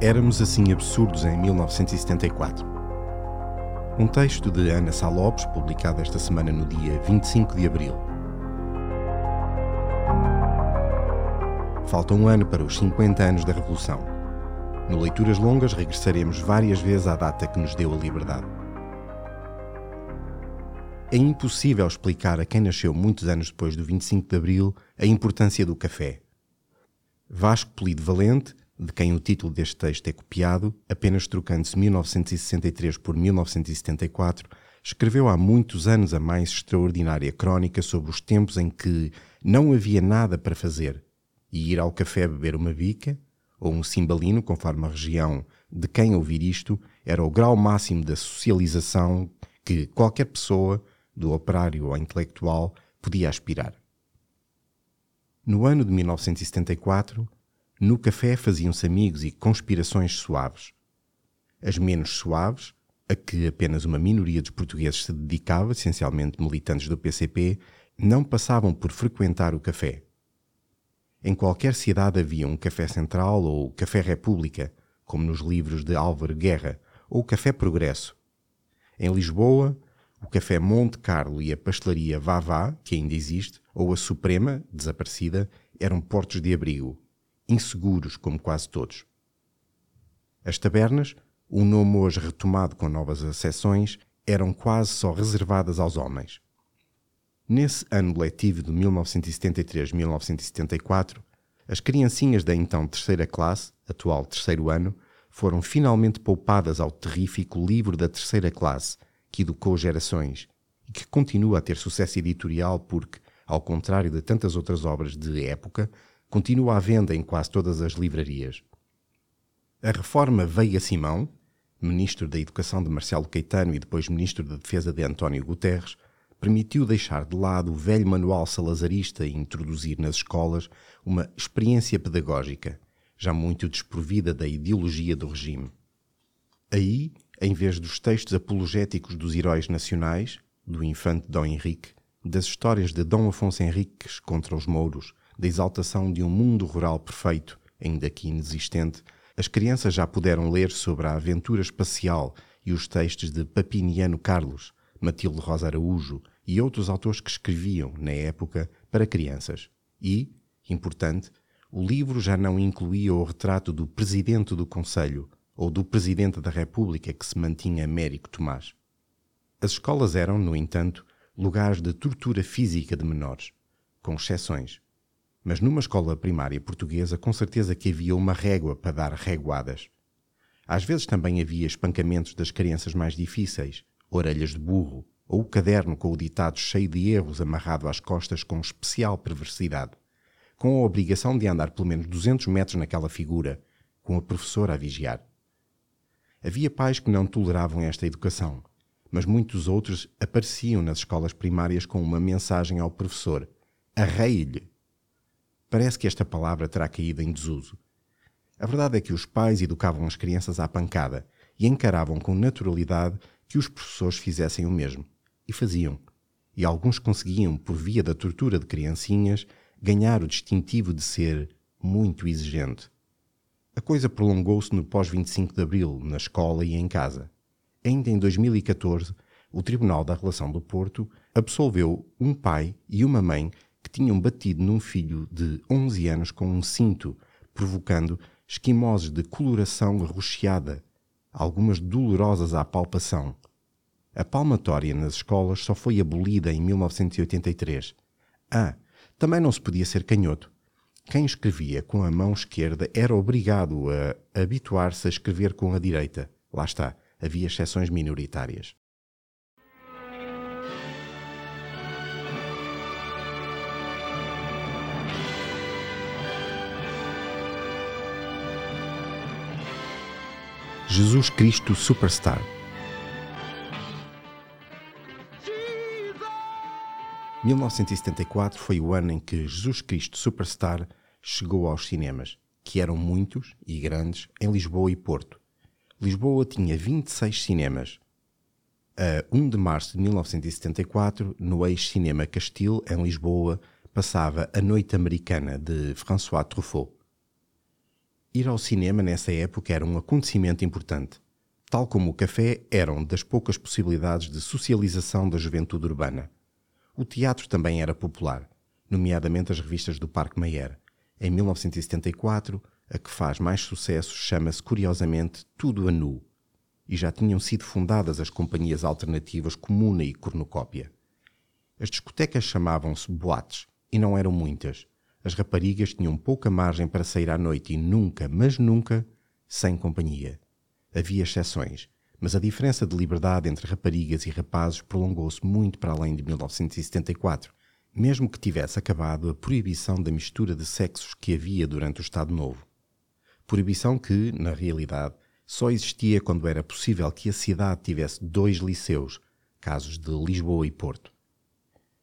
Éramos assim absurdos em 1974. Um texto de Ana Salopes, publicado esta semana no dia 25 de abril. Falta um ano para os 50 anos da Revolução. No Leituras Longas regressaremos várias vezes à data que nos deu a liberdade. É impossível explicar a quem nasceu muitos anos depois do 25 de Abril a importância do café. Vasco Polido Valente de quem o título deste texto é copiado, apenas trocando-se 1963 por 1974, escreveu há muitos anos a mais extraordinária crónica sobre os tempos em que não havia nada para fazer e ir ao café beber uma bica ou um cimbalino, conforme a região de quem ouvir isto, era o grau máximo da socialização que qualquer pessoa, do operário ao intelectual, podia aspirar. No ano de 1974, no café faziam-se amigos e conspirações suaves. As menos suaves, a que apenas uma minoria dos portugueses se dedicava, essencialmente militantes do PCP, não passavam por frequentar o café. Em qualquer cidade havia um café central ou café república, como nos livros de Álvaro Guerra, ou café progresso. Em Lisboa, o café Monte Carlo e a pastelaria Vavá, que ainda existe, ou a Suprema, desaparecida, eram portos de abrigo inseguros como quase todos. As tabernas, um nome hoje retomado com novas acessões, eram quase só reservadas aos homens. Nesse ano letivo de 1973-1974, as criancinhas da então terceira classe, atual terceiro ano, foram finalmente poupadas ao terrífico livro da terceira classe, que educou gerações e que continua a ter sucesso editorial porque, ao contrário de tantas outras obras de época, continua à venda em quase todas as livrarias. A reforma Veiga Simão, ministro da Educação de Marcelo Caetano e depois ministro da Defesa de António Guterres, permitiu deixar de lado o velho manual salazarista e introduzir nas escolas uma experiência pedagógica, já muito desprovida da ideologia do regime. Aí, em vez dos textos apologéticos dos heróis nacionais, do infante Dom Henrique, das histórias de Dom Afonso Henriques contra os mouros, da exaltação de um mundo rural perfeito, ainda que inexistente, as crianças já puderam ler sobre a aventura espacial e os textos de Papiniano Carlos, Matilde Rosa Araújo e outros autores que escreviam, na época, para crianças. E, importante, o livro já não incluía o retrato do presidente do Conselho ou do presidente da República que se mantinha Américo Tomás. As escolas eram, no entanto, lugares de tortura física de menores, com exceções. Mas numa escola primária portuguesa, com certeza que havia uma régua para dar reguadas. Às vezes também havia espancamentos das crianças mais difíceis, orelhas de burro, ou o caderno com o ditado cheio de erros amarrado às costas com especial perversidade, com a obrigação de andar pelo menos 200 metros naquela figura, com a professora a vigiar. Havia pais que não toleravam esta educação, mas muitos outros apareciam nas escolas primárias com uma mensagem ao professor: arreie-lhe Parece que esta palavra terá caído em desuso. A verdade é que os pais educavam as crianças à pancada e encaravam com naturalidade que os professores fizessem o mesmo. E faziam. E alguns conseguiam, por via da tortura de criancinhas, ganhar o distintivo de ser muito exigente. A coisa prolongou-se no pós-25 de Abril, na escola e em casa. Ainda em 2014, o Tribunal da Relação do Porto absolveu um pai e uma mãe que tinham batido num filho de 11 anos com um cinto, provocando esquimoses de coloração rocheada, algumas dolorosas à palpação. A palmatória nas escolas só foi abolida em 1983. Ah, também não se podia ser canhoto. Quem escrevia com a mão esquerda era obrigado a habituar-se a escrever com a direita. Lá está, havia exceções minoritárias. Jesus Cristo Superstar. Em 1974 foi o ano em que Jesus Cristo Superstar chegou aos cinemas, que eram muitos e grandes em Lisboa e Porto. Lisboa tinha 26 cinemas. A 1 de março de 1974, no ex-cinema Castil, em Lisboa, passava A Noite Americana, de François Truffaut. Ir ao cinema nessa época era um acontecimento importante. Tal como o café, eram das poucas possibilidades de socialização da juventude urbana. O teatro também era popular, nomeadamente as revistas do Parque Mayer. Em 1974, a que faz mais sucesso chama-se curiosamente Tudo a Nu, e já tinham sido fundadas as companhias alternativas Comuna e Cornucópia. As discotecas chamavam-se boates, e não eram muitas, as raparigas tinham pouca margem para sair à noite e nunca, mas nunca, sem companhia. Havia exceções, mas a diferença de liberdade entre raparigas e rapazes prolongou-se muito para além de 1974, mesmo que tivesse acabado a proibição da mistura de sexos que havia durante o Estado Novo. Proibição que, na realidade, só existia quando era possível que a cidade tivesse dois liceus, casos de Lisboa e Porto.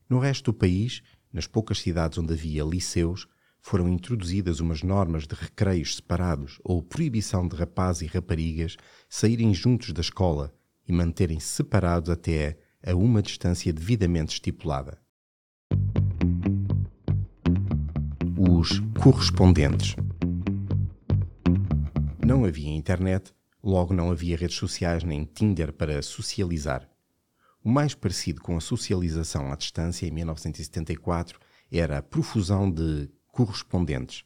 No resto do país, nas poucas cidades onde havia liceus, foram introduzidas umas normas de recreios separados ou proibição de rapazes e raparigas saírem juntos da escola e manterem-se separados até a uma distância devidamente estipulada. Os correspondentes. Não havia internet, logo não havia redes sociais nem Tinder para socializar. O mais parecido com a socialização à distância em 1974 era a profusão de correspondentes.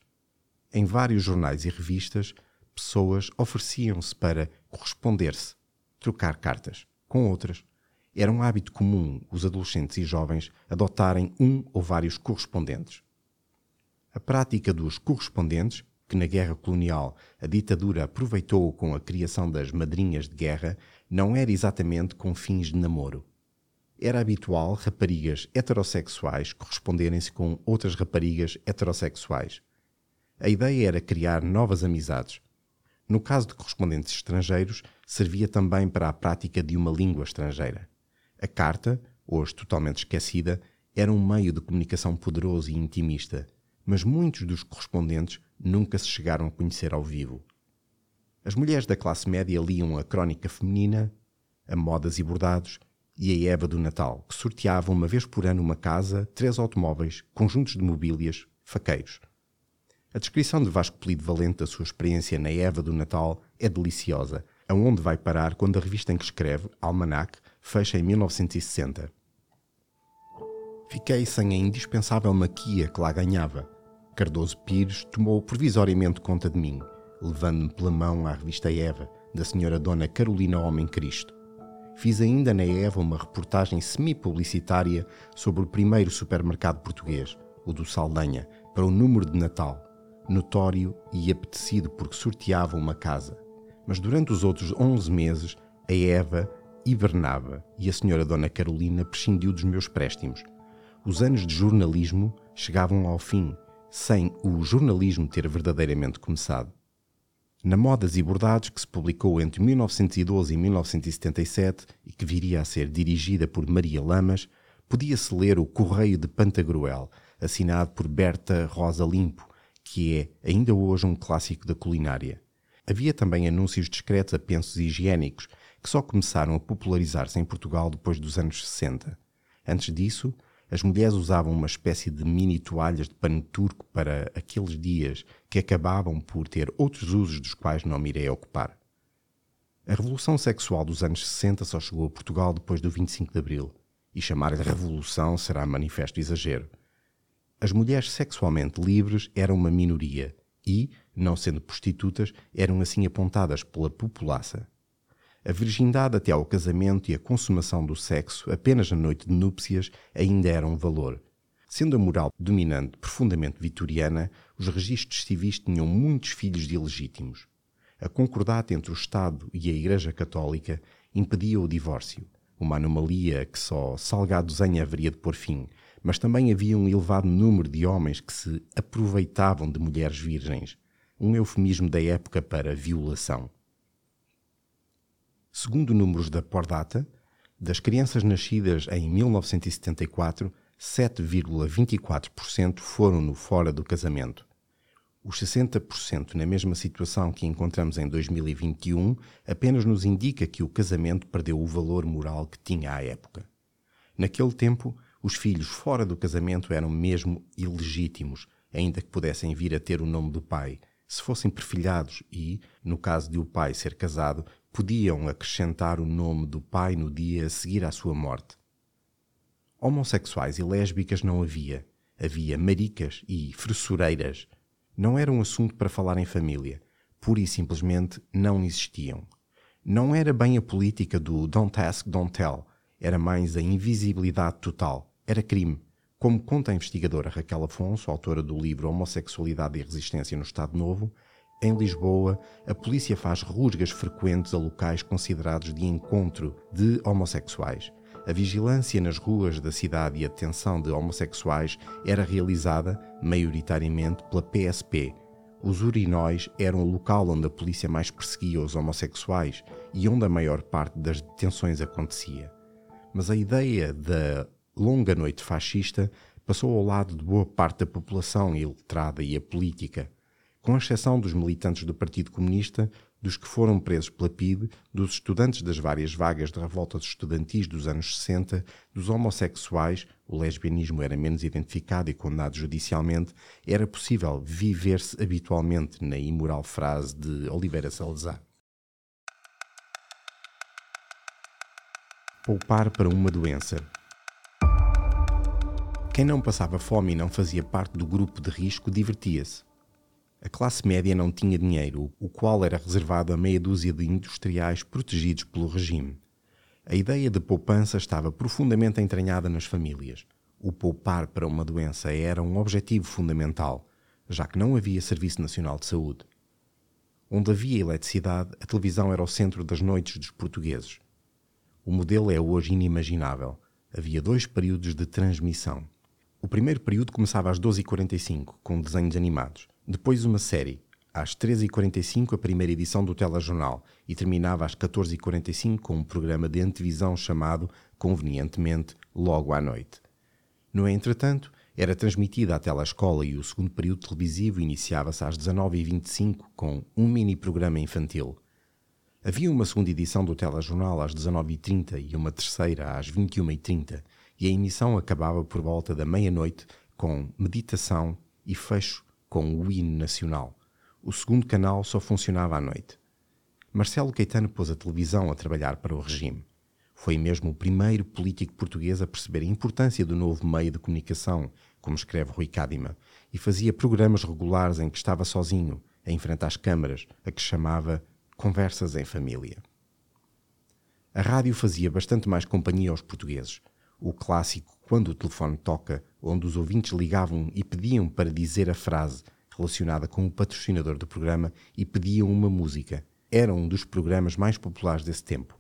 Em vários jornais e revistas, pessoas ofereciam-se para corresponder-se, trocar cartas com outras. Era um hábito comum os adolescentes e jovens adotarem um ou vários correspondentes. A prática dos correspondentes, que na guerra colonial a ditadura aproveitou com a criação das madrinhas de guerra, não era exatamente com fins de namoro. Era habitual raparigas heterossexuais corresponderem-se com outras raparigas heterossexuais. A ideia era criar novas amizades. No caso de correspondentes estrangeiros, servia também para a prática de uma língua estrangeira. A carta, hoje totalmente esquecida, era um meio de comunicação poderoso e intimista, mas muitos dos correspondentes nunca se chegaram a conhecer ao vivo. As mulheres da classe média liam a crónica feminina, a modas e bordados e a Eva do Natal, que sorteava uma vez por ano uma casa, três automóveis, conjuntos de mobílias, faqueiros. A descrição de Vasco Polido Valente da sua experiência na Eva do Natal é deliciosa, aonde vai parar quando a revista em que escreve, Almanac, fecha em 1960. Fiquei sem a indispensável maquia que lá ganhava. Cardoso Pires tomou provisoriamente conta de mim, levando-me pela mão à revista Eva, da senhora Dona Carolina Homem Cristo. Fiz ainda na Eva uma reportagem semi-publicitária sobre o primeiro supermercado português, o do Saldanha, para o número de Natal, notório e apetecido porque sorteava uma casa. Mas durante os outros 11 meses, a Eva hibernava e a senhora Dona Carolina prescindiu dos meus préstimos. Os anos de jornalismo chegavam ao fim, sem o jornalismo ter verdadeiramente começado. Na Modas e Bordados, que se publicou entre 1912 e 1977 e que viria a ser dirigida por Maria Lamas, podia-se ler o Correio de Pantagruel, assinado por Berta Rosa Limpo, que é ainda hoje um clássico da culinária. Havia também anúncios discretos a pensos higiênicos, que só começaram a popularizar-se em Portugal depois dos anos 60. Antes disso, as mulheres usavam uma espécie de mini toalhas de pano turco para aqueles dias que acabavam por ter outros usos dos quais não me irei ocupar. A revolução sexual dos anos 60 só chegou a Portugal depois do 25 de Abril, e chamar-lhe revolução será manifesto exagero. As mulheres sexualmente livres eram uma minoria e, não sendo prostitutas, eram assim apontadas pela população. A virgindade até ao casamento e a consumação do sexo apenas na noite de núpcias ainda era um valor. Sendo a moral dominante profundamente vitoriana, os registros civis tinham muitos filhos de ilegítimos. A concordata entre o Estado e a Igreja Católica impedia o divórcio, uma anomalia que só Salgado Zenha haveria de pôr fim, mas também havia um elevado número de homens que se aproveitavam de mulheres virgens, um eufemismo da época para violação. Segundo números da Pordata, das crianças nascidas em 1974, 7,24% foram no fora do casamento. Os 60% na mesma situação que encontramos em 2021 apenas nos indica que o casamento perdeu o valor moral que tinha à época. Naquele tempo, os filhos fora do casamento eram mesmo ilegítimos, ainda que pudessem vir a ter o nome do pai, se fossem perfilhados e, no caso de o pai ser casado, podiam acrescentar o nome do pai no dia a seguir à sua morte. Homossexuais e lésbicas não havia. Havia maricas e fressureiras. Não era um assunto para falar em família. Pura e simplesmente não existiam. Não era bem a política do don't ask, don't tell. Era mais a invisibilidade total. Era crime. Como conta a investigadora Raquel Afonso, autora do livro Homossexualidade e Resistência no Estado Novo, em Lisboa, a polícia faz rusgas frequentes a locais considerados de encontro de homossexuais. A vigilância nas ruas da cidade e a detenção de homossexuais era realizada, maioritariamente, pela PSP. Os urinóis eram o local onde a polícia mais perseguia os homossexuais e onde a maior parte das detenções acontecia. Mas a ideia da longa noite fascista passou ao lado de boa parte da população iletrada e a política, com exceção dos militantes do Partido Comunista, dos que foram presos pela PIDE, dos estudantes das várias vagas de revoltas estudantis dos anos 60, dos homossexuais, o lesbianismo era menos identificado e condenado judicialmente, era possível viver-se habitualmente na imoral frase de Oliveira Salazar. Poupar para uma doença. Quem não passava fome e não fazia parte do grupo de risco divertia-se. A classe média não tinha dinheiro, o qual era reservado a meia dúzia de industriais protegidos pelo regime. A ideia de poupança estava profundamente entranhada nas famílias. O poupar para uma doença era um objetivo fundamental, já que não havia Serviço Nacional de Saúde. Onde havia eletricidade, a televisão era o centro das noites dos portugueses. O modelo é hoje inimaginável. Havia dois períodos de transmissão. O primeiro período começava às 12h45, com desenhos animados. Depois uma série, às 13h45 a primeira edição do telejornal e terminava às 14h45 com um programa de antevisão chamado, convenientemente, Logo à Noite. No entretanto, era transmitida a telescola e o segundo período televisivo iniciava-se às 19h25 com um mini programa infantil. Havia uma segunda edição do telejornal às 19h30 e uma terceira às 21h30 e a emissão acabava por volta da meia-noite com meditação e fecho com o hino nacional. O segundo canal só funcionava à noite. Marcelo Caetano pôs a televisão a trabalhar para o regime. Foi mesmo o primeiro político português a perceber a importância do novo meio de comunicação, como escreve Rui Cadima, e fazia programas regulares em que estava sozinho, a enfrentar as câmaras, a que chamava Conversas em Família. A rádio fazia bastante mais companhia aos portugueses o clássico Quando o telefone toca, onde os ouvintes ligavam e pediam para dizer a frase relacionada com o patrocinador do programa e pediam uma música. Era um dos programas mais populares desse tempo.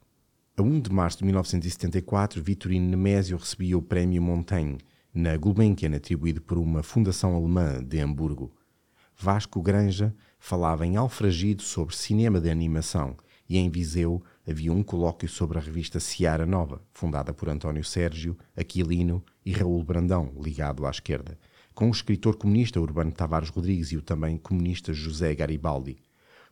A 1 de março de 1974, Vitorino Nemésio recebia o Prémio Montaigne, na Gulbenkian, atribuído por uma fundação alemã de Hamburgo. Vasco Granja falava em Alfragido sobre cinema de animação e em Viseu havia um colóquio sobre a revista Seara Nova, fundada por António Sérgio, Aquilino e Raul Brandão, ligado à esquerda, com o escritor comunista Urbano Tavares Rodrigues e o também comunista José Garibaldi.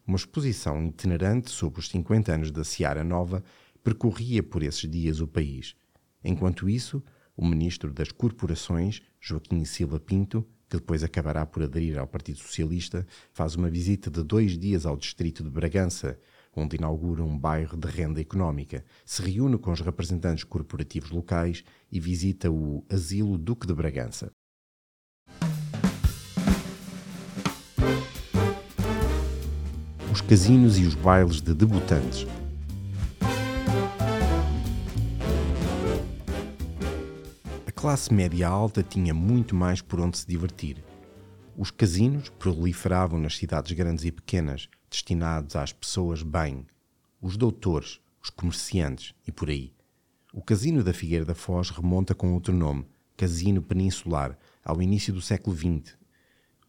Uma exposição itinerante sobre os 50 anos da Seara Nova percorria por esses dias o país. Enquanto isso, o ministro das Corporações, Joaquim Silva Pinto, que depois acabará por aderir ao Partido Socialista, faz uma visita de dois dias ao distrito de Bragança, onde inaugura um bairro de renda económica, se reúne com os representantes corporativos locais e visita o Asilo Duque de Bragança. Os casinos e os bailes de debutantes. A classe média alta tinha muito mais por onde se divertir. Os casinos proliferavam nas cidades grandes e pequenas, destinados às pessoas bem, os doutores, os comerciantes e por aí. O Casino da Figueira da Foz remonta com outro nome, Casino Peninsular, ao início do século XX.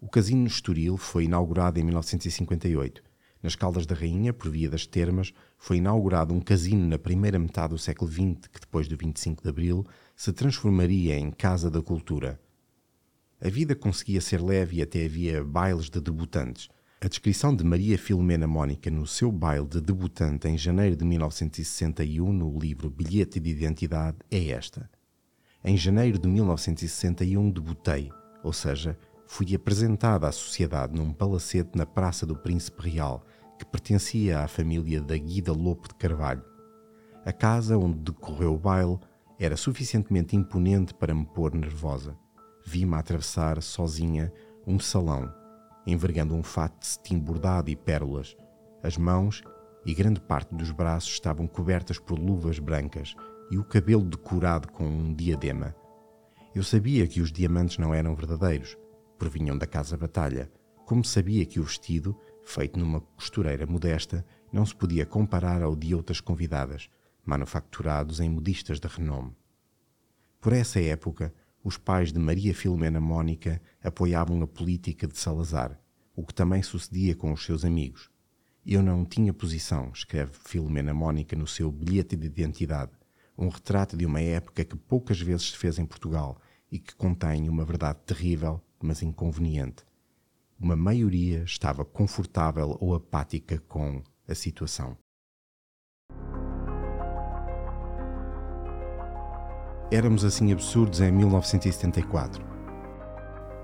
O Casino no Estoril foi inaugurado em 1958. Nas Caldas da Rainha, por via das termas, foi inaugurado um casino na primeira metade do século XX, que depois do 25 de Abril se transformaria em Casa da Cultura. A vida conseguia ser leve e até havia bailes de debutantes. A descrição de Maria Filomena Mónica no seu baile de debutante em janeiro de 1961 no livro Bilhete de Identidade é esta. Em janeiro de 1961 debutei, ou seja, fui apresentada à sociedade num palacete na Praça do Príncipe Real, que pertencia à família da Guida Lopo de Carvalho. A casa onde decorreu o baile era suficientemente imponente para me pôr nervosa. Vi-me atravessar sozinha um salão, envergando um fato de cetim bordado e pérolas. As mãos e grande parte dos braços estavam cobertas por luvas brancas e o cabelo decorado com um diadema. Eu sabia que os diamantes não eram verdadeiros, provinham da Casa Batalha, como sabia que o vestido, feito numa costureira modesta, não se podia comparar ao de outras convidadas, manufaturados em modistas de renome. Por essa época, os pais de Maria Filomena Mónica apoiavam a política de Salazar, o que também sucedia com os seus amigos. Eu não tinha posição, escreve Filomena Mónica no seu bilhete de identidade, um retrato de uma época que poucas vezes se fez em Portugal e que contém uma verdade terrível, mas inconveniente. Uma maioria estava confortável ou apática com a situação. Éramos assim absurdos em 1974.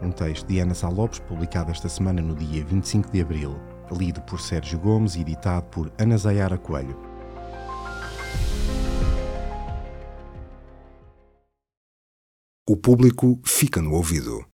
Um texto de Ana Sá Lopes, publicado esta semana no dia 25 de abril, lido por Sérgio Gomes e editado por Ana Zayara Coelho. O público fica no ouvido.